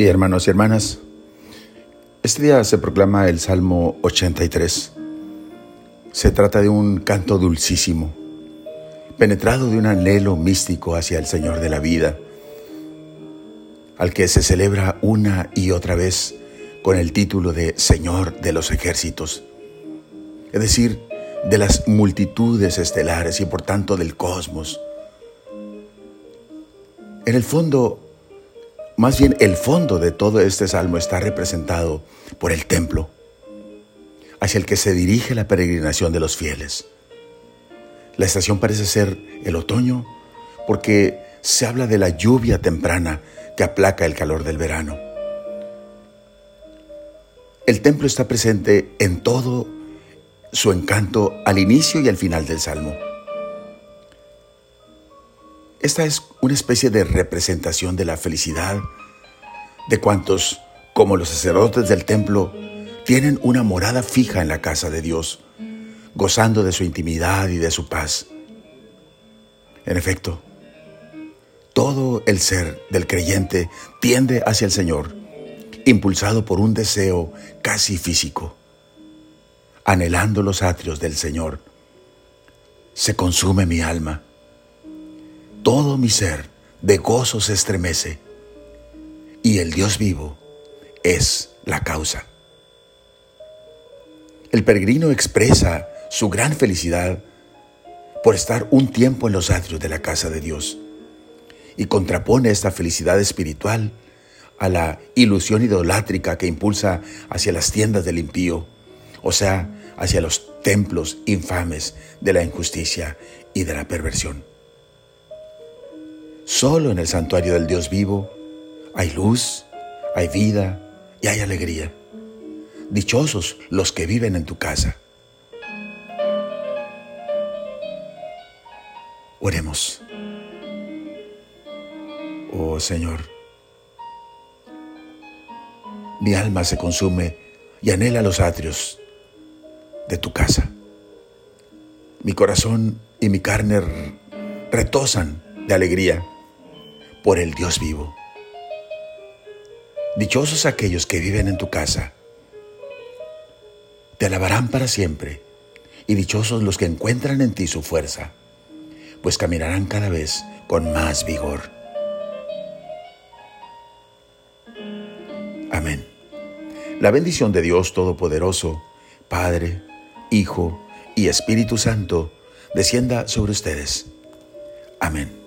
hermanos y hermanas, este día se proclama el Salmo 83. Se trata de un canto dulcísimo, penetrado de un anhelo místico hacia el Señor de la vida, al que se celebra una y otra vez con el título de Señor de los ejércitos, es decir, de las multitudes estelares y por tanto del cosmos. En el fondo, más bien el fondo de todo este salmo está representado por el templo, hacia el que se dirige la peregrinación de los fieles. La estación parece ser el otoño porque se habla de la lluvia temprana que aplaca el calor del verano. El templo está presente en todo su encanto al inicio y al final del salmo. Esta es una especie de representación de la felicidad de cuantos, como los sacerdotes del templo, tienen una morada fija en la casa de Dios, gozando de su intimidad y de su paz. En efecto, todo el ser del creyente tiende hacia el Señor, impulsado por un deseo casi físico, anhelando los atrios del Señor. Se consume mi alma todo mi ser de gozo se estremece y el Dios vivo es la causa. El peregrino expresa su gran felicidad por estar un tiempo en los atrios de la casa de Dios y contrapone esta felicidad espiritual a la ilusión idolátrica que impulsa hacia las tiendas del impío, o sea, hacia los templos infames de la injusticia y de la perversión. Solo en el santuario del Dios vivo hay luz, hay vida y hay alegría. Dichosos los que viven en tu casa. Oremos. Oh Señor, mi alma se consume y anhela los atrios de tu casa. Mi corazón y mi carne retosan de alegría por el Dios vivo. Dichosos aquellos que viven en tu casa. Te alabarán para siempre, y dichosos los que encuentran en ti su fuerza, pues caminarán cada vez con más vigor. Amén. La bendición de Dios Todopoderoso, Padre, Hijo y Espíritu Santo, descienda sobre ustedes. Amén.